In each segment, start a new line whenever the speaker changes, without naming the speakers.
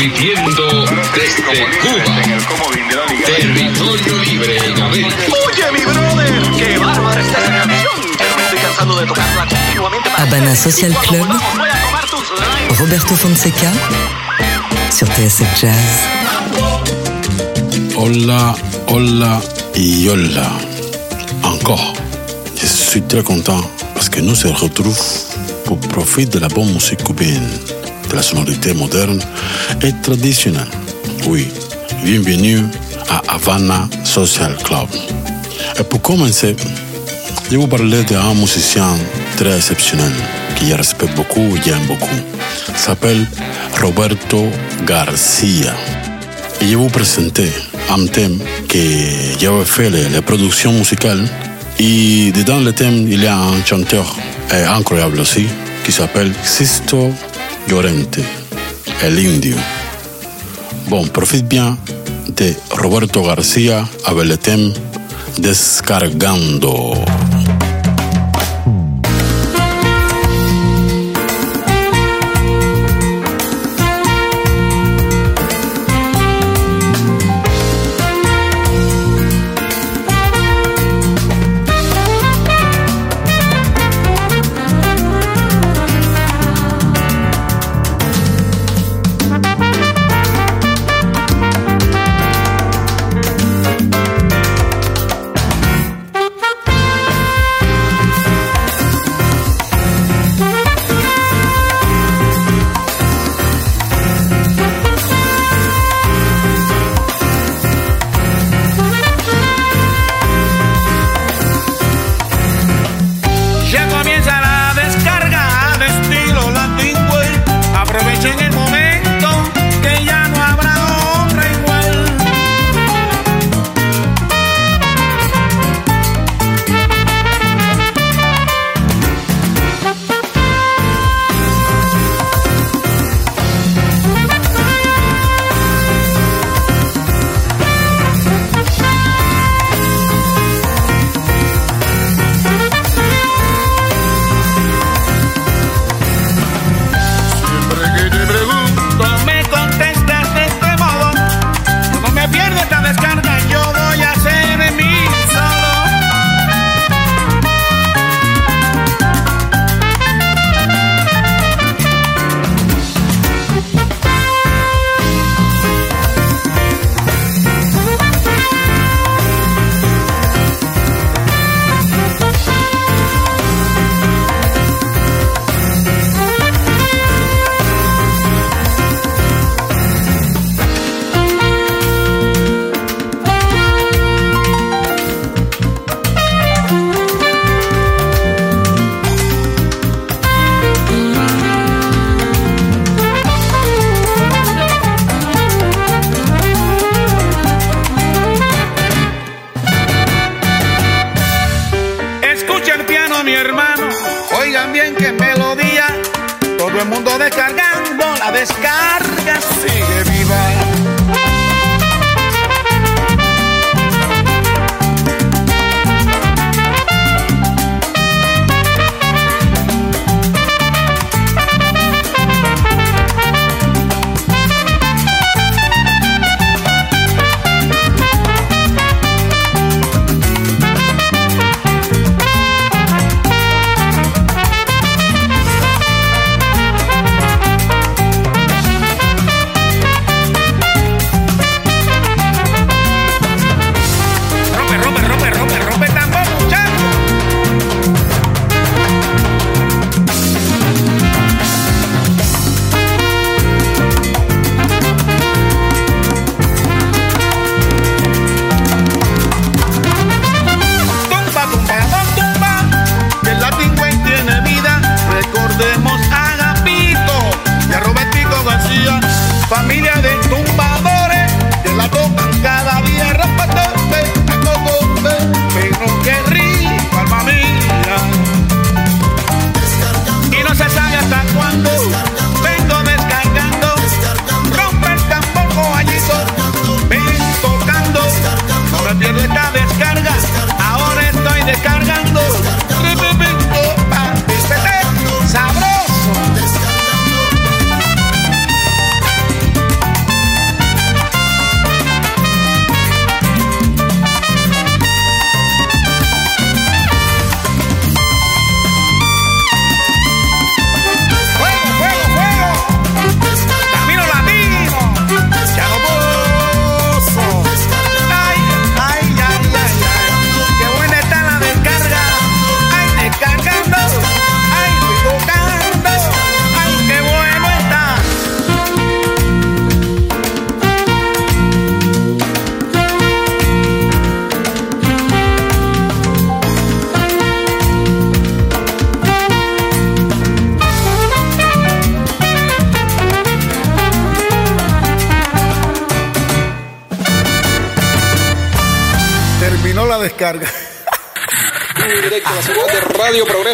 transmitiendo desde Cuba. Territorio libre en América.
Oye, mi brother, qué bárbara está esa canción. Pero me estoy cansando de tocarla continuamente. para-
Habana Social Club. Roberto Fonseca sur TSF Jazz.
Hola, hola y hola. Encore. Je suis très content parce que nous se retrouvons pour profiter de la bonne musique cubaine, la sonorité moderne et traditionnelle. Oui, bienvenue à Havana Social Club. Et pour commencer, je vous parler d'un musicien très exceptionnel je respecte beaucoup et j'aime beaucoup. Il s'appelle Roberto Garcia. Et je vous présenter un thème que j'avais fait les, les productions musicales. Et dedans le thème, il y a un chanteur incroyable aussi qui s'appelle Sisto Llorente, el indio. Bon, profite bien de Roberto le thème Descargando.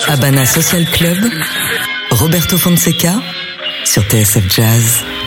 Habana Social Club, Roberto Fonseca sur TSF Jazz.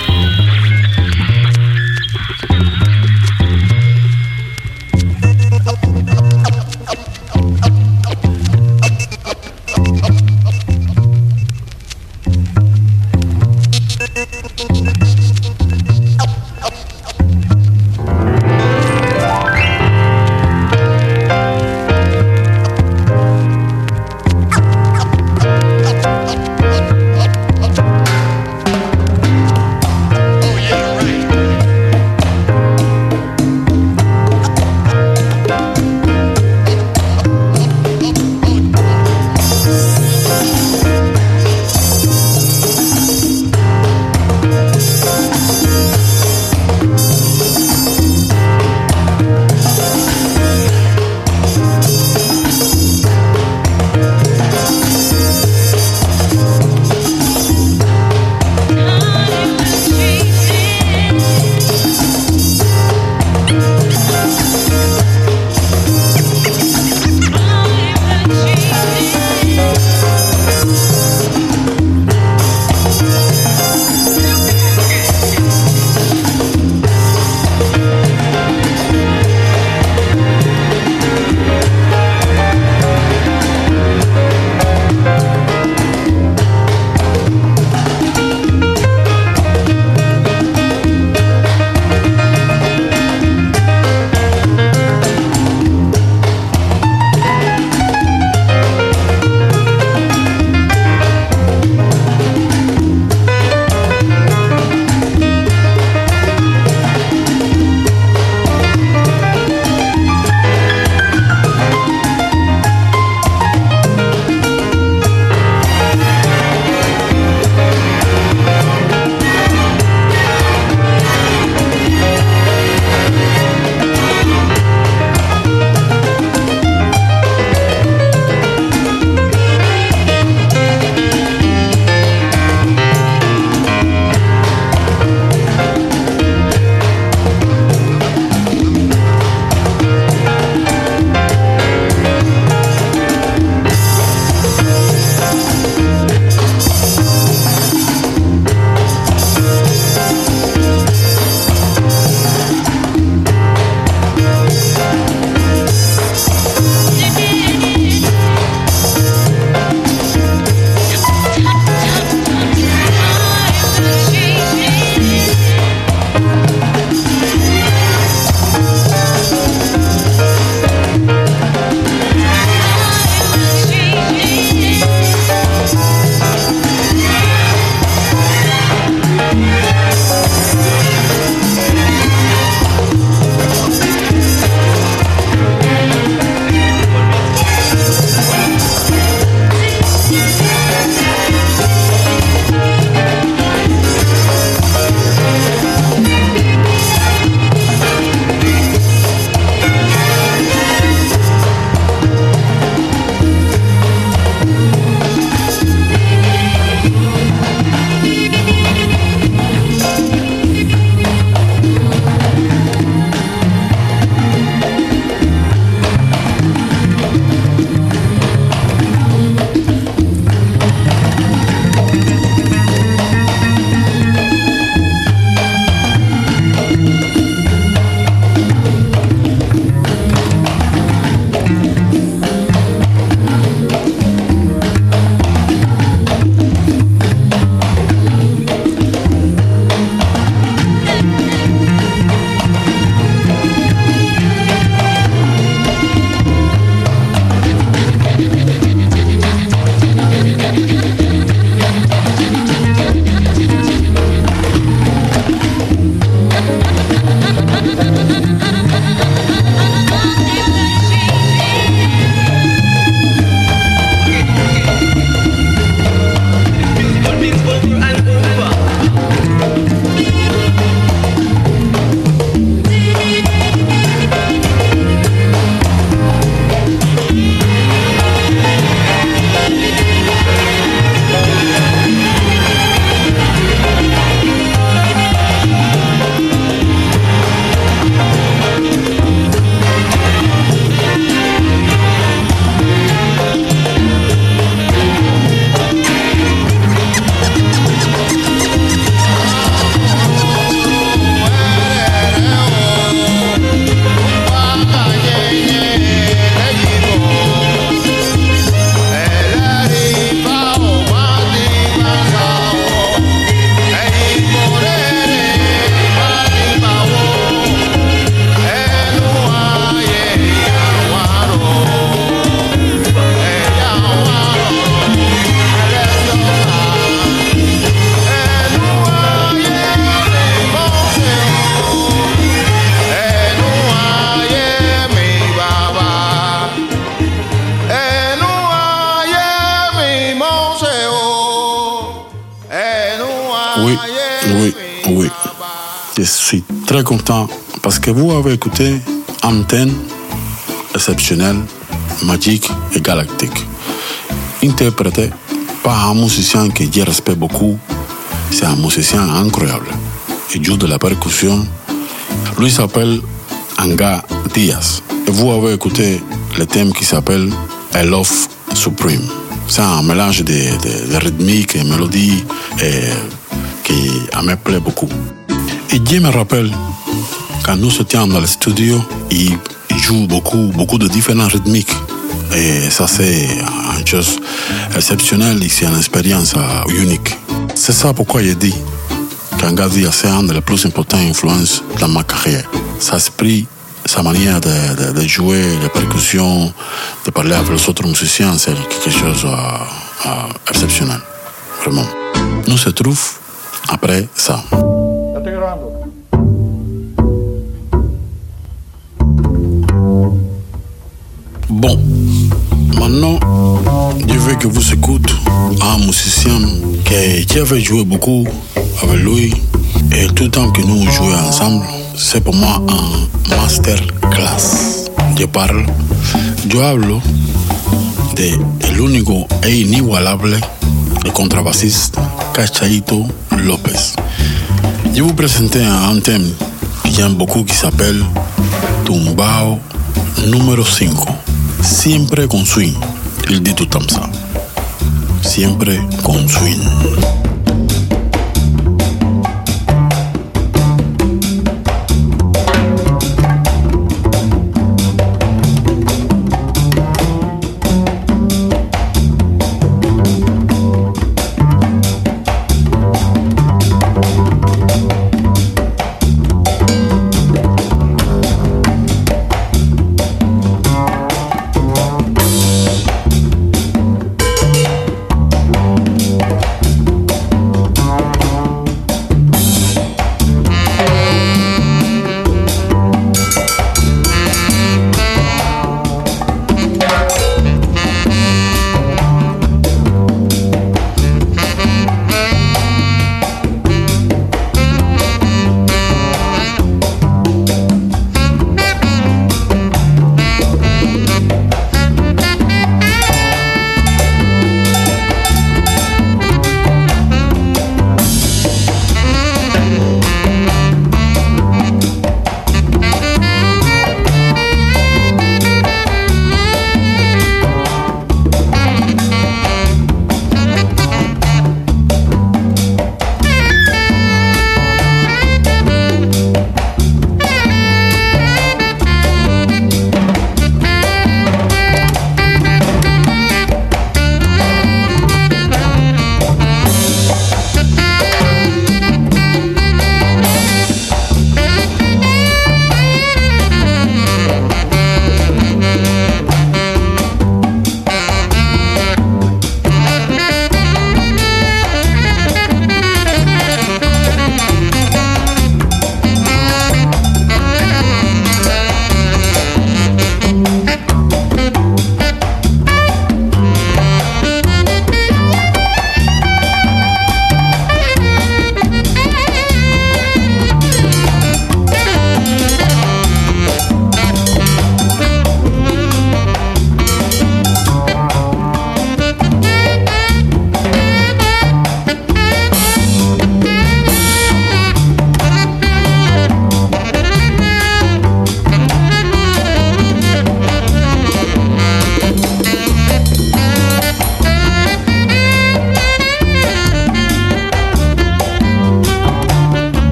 Exceptionnelle, magique et galactique. Interprété par un musicien que je respecte beaucoup. C'est un musicien incroyable. Il joue de la percussion. Lui s'appelle Anga Diaz. Et vous avez écouté le thème qui s'appelle I Love Supreme. C'est un mélange de rythmique et mélodie et, qui me plaît beaucoup. Et je me rappelle, quand nous étions dans le studio, il, il joue beaucoup, beaucoup de différents rythmiques. Et ça, c'est une chose exceptionnelle c'est une expérience unique. C'est ça pourquoi j'ai dit qu'Angadi c'est un des plus importantes influences dans ma carrière. Sa esprit, sa manière de, jouer, les percussions, de parler avec les autres musiciens, c'est quelque chose d'exceptionnel. Vraiment. Nous se trouve après ça. Bon, maintenant, je veux que vous écoutez un musicien qui avait joué beaucoup avec lui et tout le temps que nous jouons ensemble, c'est pour moi un master class. Je parle, yo hablo de el único e inigualable el contrabasista Cachaito López. Je vous présenter un thème que j'aime beaucoup qui s'appelle Tumbao número 5. Siempre con swing. Il comme ça. Siempre con swing.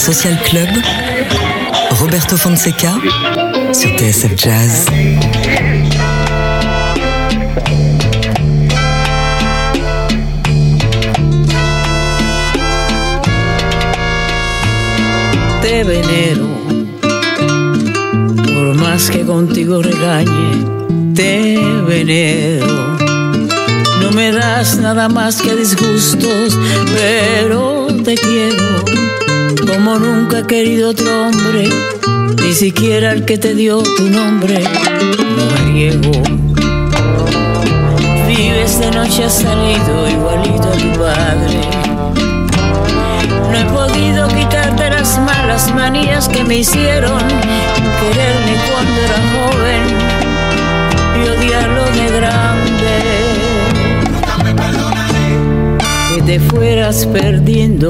Social Club, Roberto Fonseca sur TSF Jazz.
Te venero, por más que contigo regañe, te venero. No me das nada más que disgustos, pero te quiero como nunca he querido otro hombre, ni siquiera el que te dio tu nombre, mujeriego. Vives de noche, has salido igualito a tu padre. No he podido quitarte las malas manías que me hicieron quererme cuando era joven y odiarlo de grande. Que te fueras perdiendo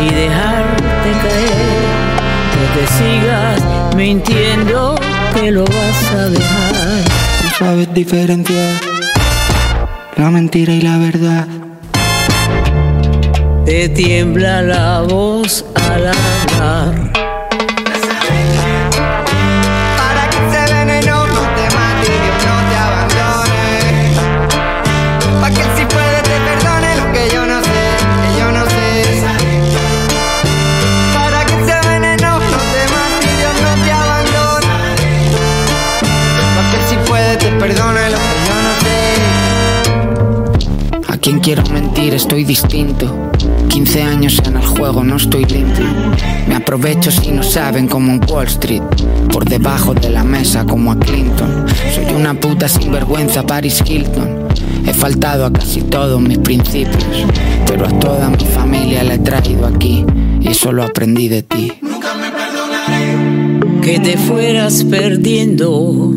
y dejarte caer, que te sigas mintiendo que lo vas a dejar.
No sabes diferenciar la mentira y la verdad.
Te tiembla la voz al hablar.
Quiero mentir estoy distinto. 15 años en el juego, no estoy limpio. Me aprovecho si no saben como en Wall Street. Por debajo de la mesa como a Clinton. Soy una puta sinvergüenza Paris Hilton. He faltado a casi todos mis principios. Pero a toda mi familia la he traído aquí. Y eso lo aprendí de ti.
Que te fueras perdiendo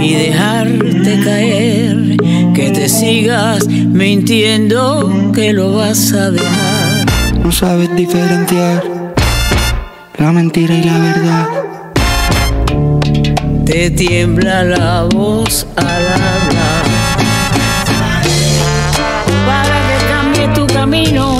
y dejarte caer, que te sigas mintiendo que lo vas a dejar.
No sabes diferenciar la mentira y la verdad.
Te tiembla la voz al hablar. Para que cambie tu camino,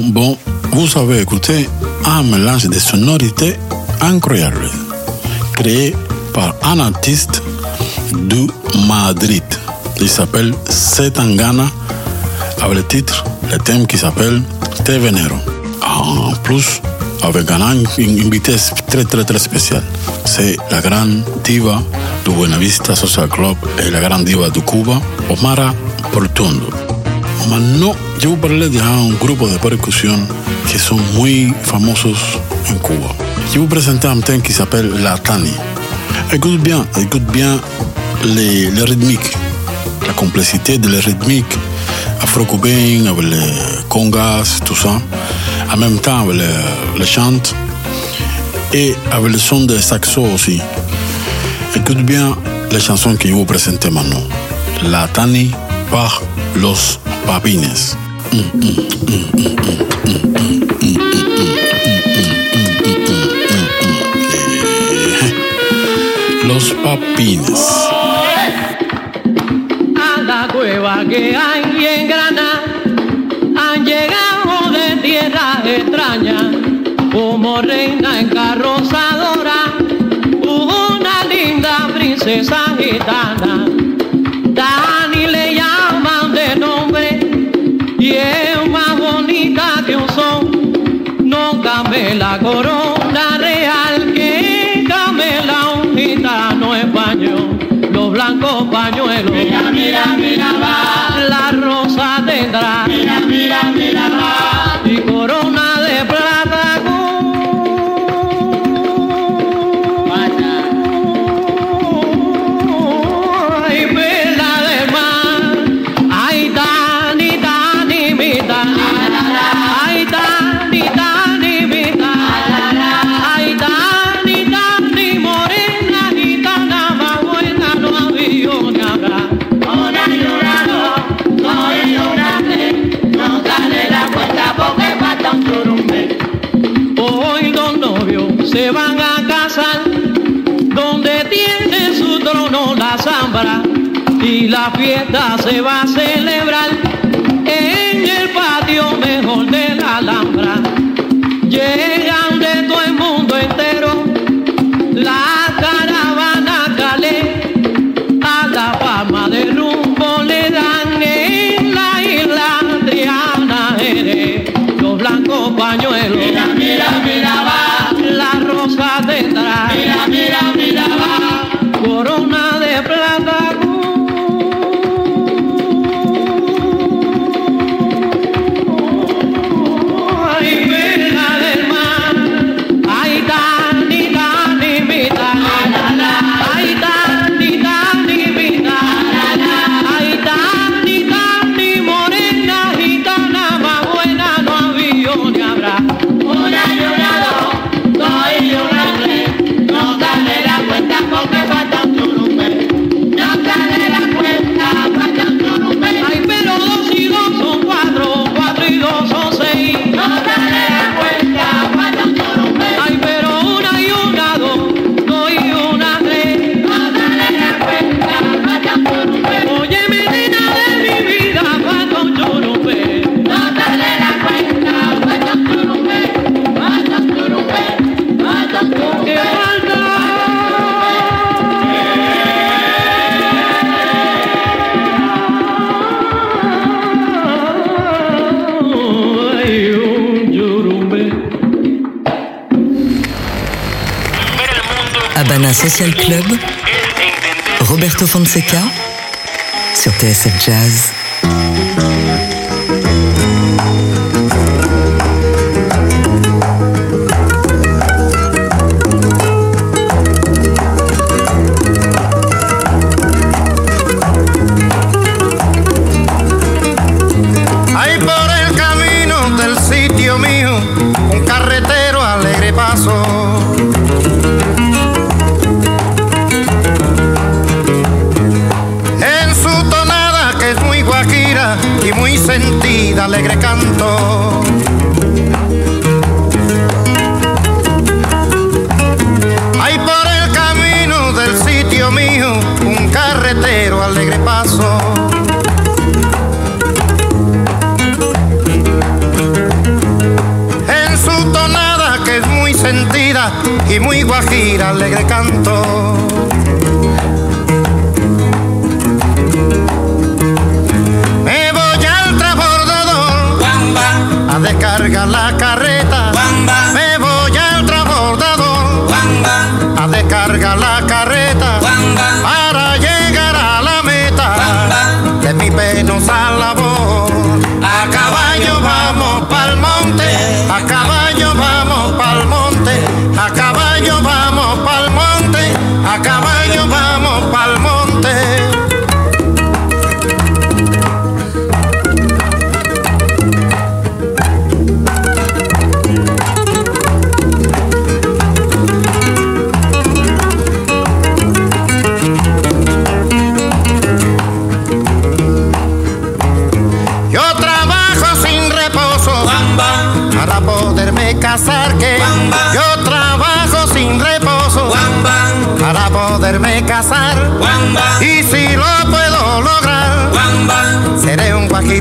bon, vous avez écouté un mélange de sonorités incroyables, créé par un artiste du Madrid. Il s'appelle Setangana, avec le titre, le thème qui s'appelle Te Venero. En plus, avec un invité très très très spécial. C'est la grande diva du Buenavista Social Club et la grande diva de Cuba, Omara Portuondo. Maintenant, je vous parler d'un groupe de percussion qui sont muy famosos en Cuba. Je vous présenter un thème qui s'appelle La Tani. Écoute bien, écoute bien les, les rythmiques, la complexité de les rythmiques afro-cubaines avec les congas, tout ça. En même temps avec les, les et avec le son de saxo aussi. Écoute bien les chansons que je vous présenter maintenant. La Tani par Los Papines. Los Papines.
A la cueva que hay en Granada han llegado de tierra extraña como reina encarrozadora una linda princesa gitana. La corona real que camela un gitano español. Los blancos pañuelos. Mira, mira, mira, va. La rosa tendrá. La fiesta se va a celebrar en el patio mejor de la Alhambra.
Social Club, Roberto Fonseca sur TSF Jazz. y muy sentida alegre canto.
Hay por el camino del sitio mío un carretero alegre paso. En su tonada que es muy sentida y muy guajira alegre canto. descarga la carrera.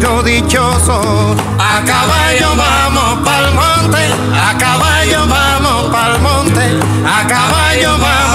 Guajiro dichoso. A caballo vamos pa'l monte a caballo vamos pa'l monte a caballo vamos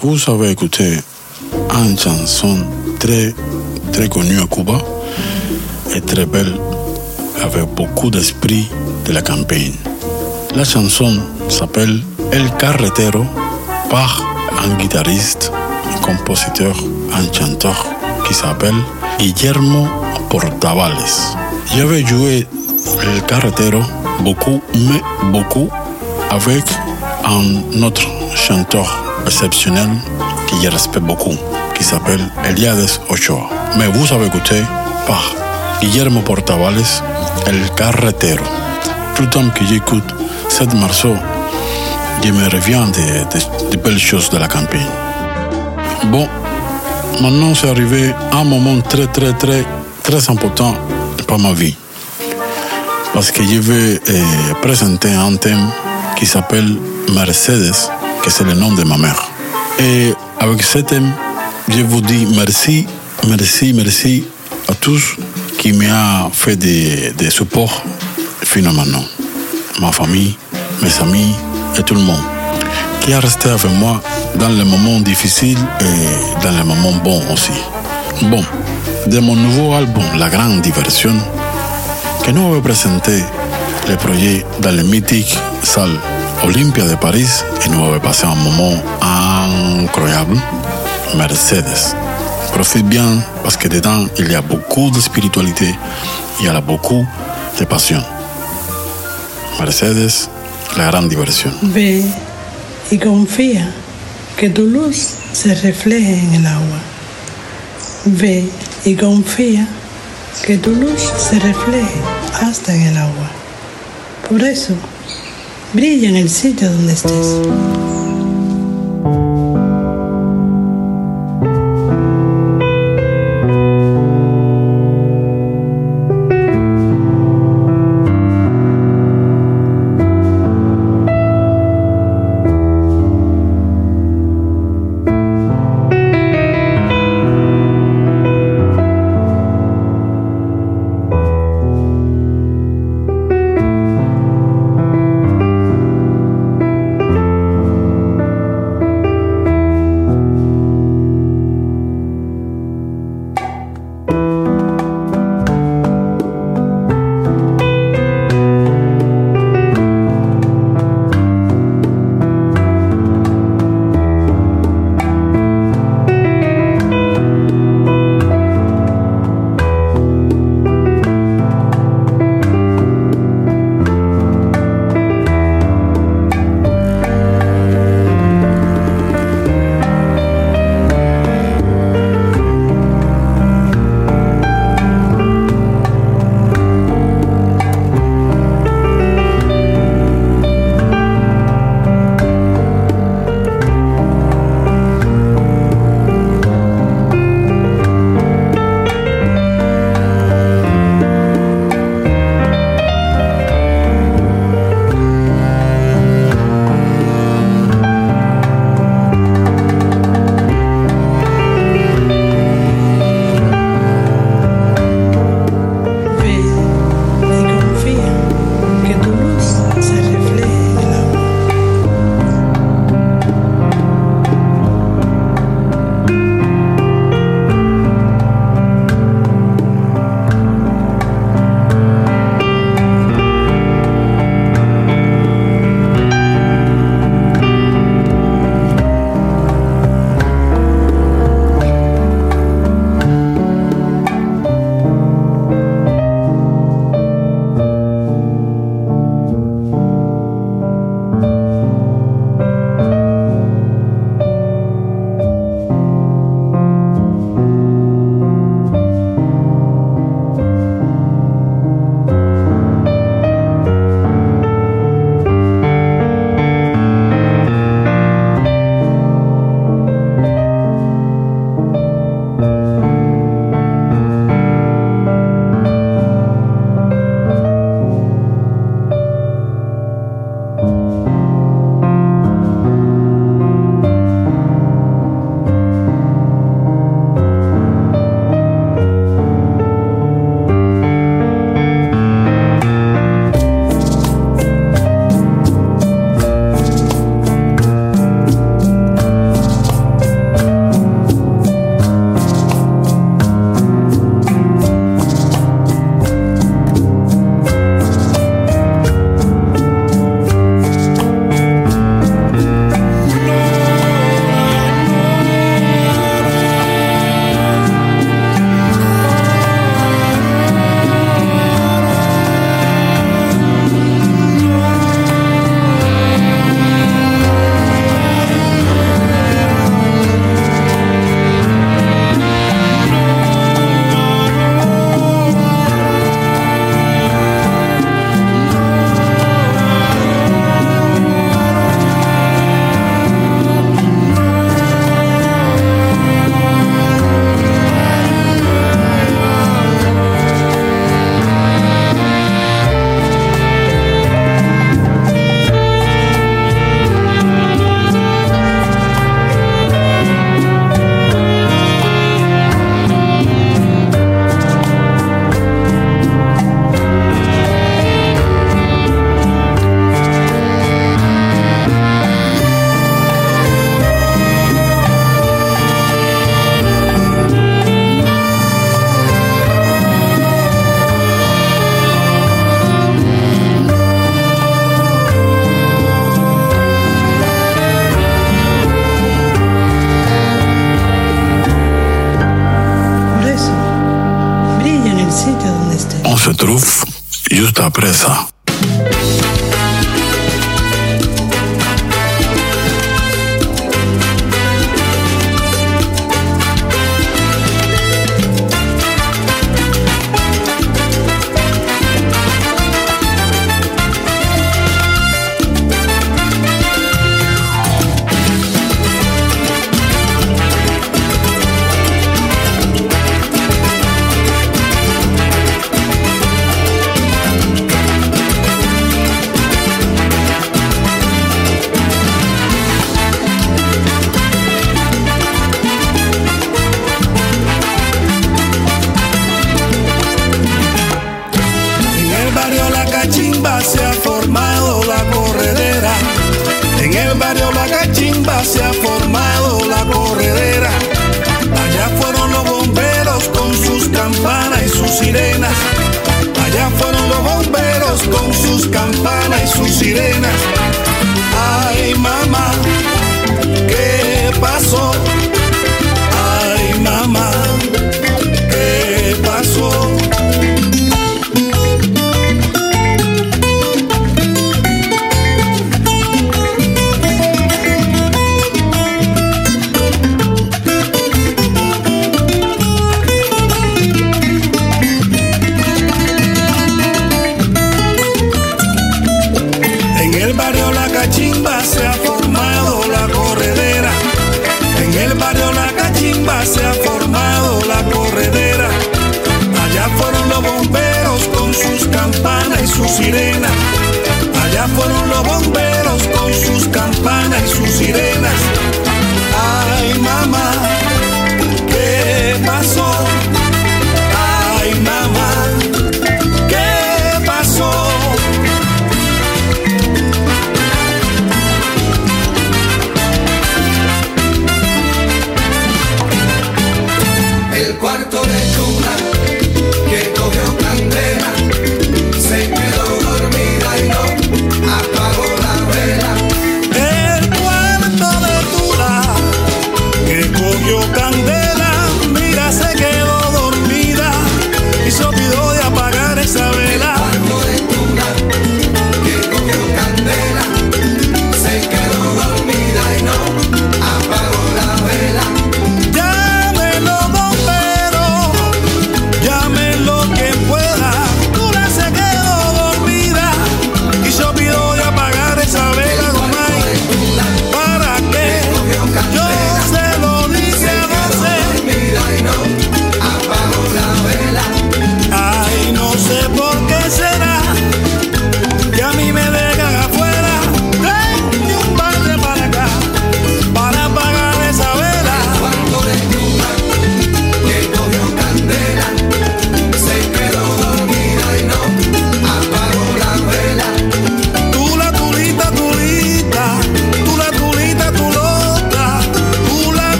Vous avez écouté une chanson très, très connue à Cuba et très belle, avec beaucoup d'esprit de la campagne. La chanson s'appelle El Carretero par un guitariste, un compositeur, un chanteur qui s'appelle Guillermo Portavales. J'avais joué El Carretero beaucoup, mais beaucoup avec un autre chanteur exceptionnel que je respecte beaucoup, qui s'appelle Eliades Ochoa. Mais vous avez écouté par Guillermo Portavales, El Carretero. Tout le temps que j'écoute cette morceau, je me reviens de, de- de belles choses de la campagne. Bon, maintenant c'est arrivé un moment très très très très important pour ma vie. Parce que je vais euh, présenter un thème qui s'appelle Mercedes, que c'est le nom de ma mère. Et avec ce thème, je vous dis merci, merci, merci à tous qui m'ont fait des, supports finalement. Ma famille, mes amis et tout le monde qui a resté avec moi dans les moments difficiles et dans les moments bons aussi. Bon, de mon nouveau album La Grande Diversion, que nous avons présenté le projet dans salle Olympia de nous avons passé un moment incroyable. Mercedes. Profite bien parce que dedans y a beaucoup de spiritualité, y a beaucoup de passion. Mercedes, la grande diversión.
Ve y confía que tu luz se refleje en el agua. Ve y confía que tu luz se refleje hasta en el agua. Por eso, brilla en el sitio donde estés.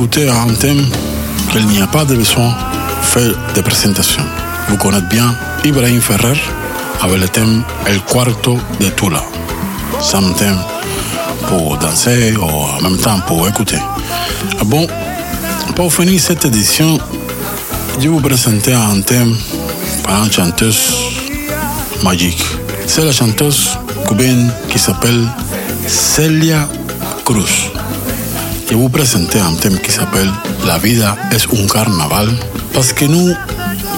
écouter un
thème qu'il n'y a pas de besoin de faire de présentation. Vous connaissez bien Ibrahim Ferrer avec le thème El Cuarto de Tula. C'est un thème pour danser ou en même temps pour écouter. Ah bon, pour finir cette édition, je vais vous présenter un thème par une chanteuse magique. C'est la chanteuse cubaine qui s'appelle Celia Cruz. Je vous présenter un thème qui s'appelle La vida es un carnaval parce que nous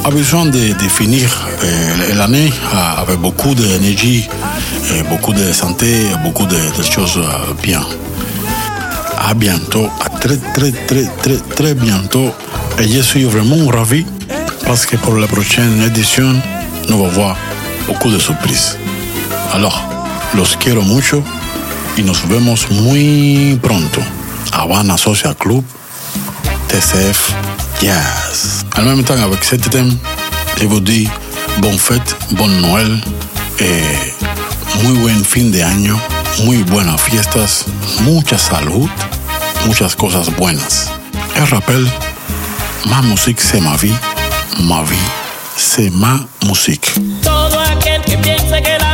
avons besoin de, finir euh, l'année euh, avec beaucoup d'énergie, et beaucoup de santé, beaucoup de, de choses euh, bien. À bientôt, à très très très très très bientôt. Et je suis vraiment ravi parce que pour la prochaine édition, nous allons voir beaucoup de surprises. Alors, los quiero mucho y nos vemos muy pronto. Habana Social Club, TCF Jazz. En même temps, avec cet thème, je vous dis bonne fête, bonne Noël et muy buen fin de año, muy buenas fiestas, mucha salud, muchas cosas buenas. El rappel, ma musique c'est ma vie, ma vie c'est ma musique.
Todo aquel que piense que la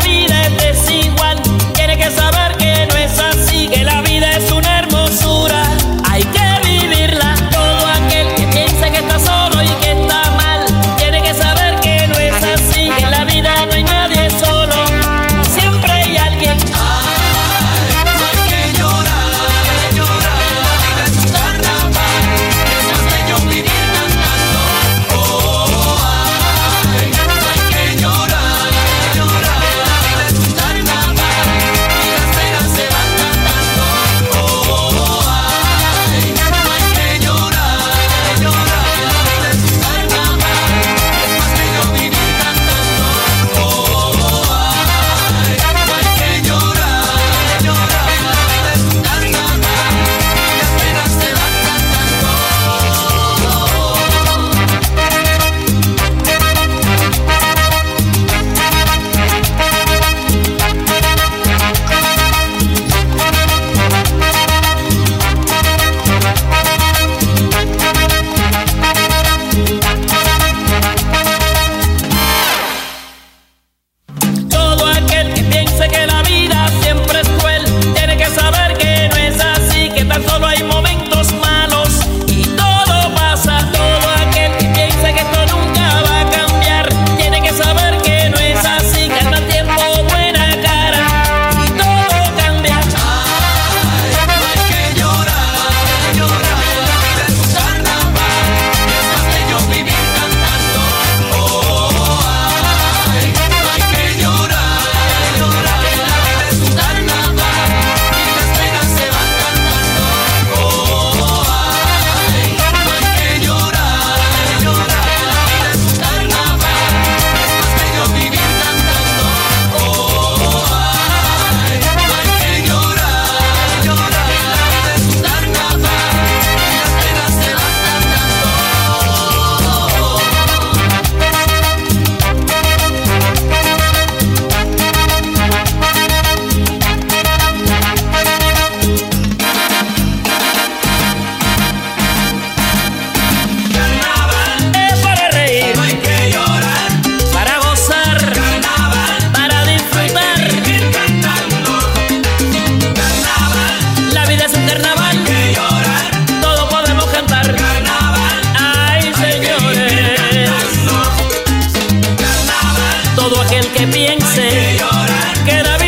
todo aquel que piense que David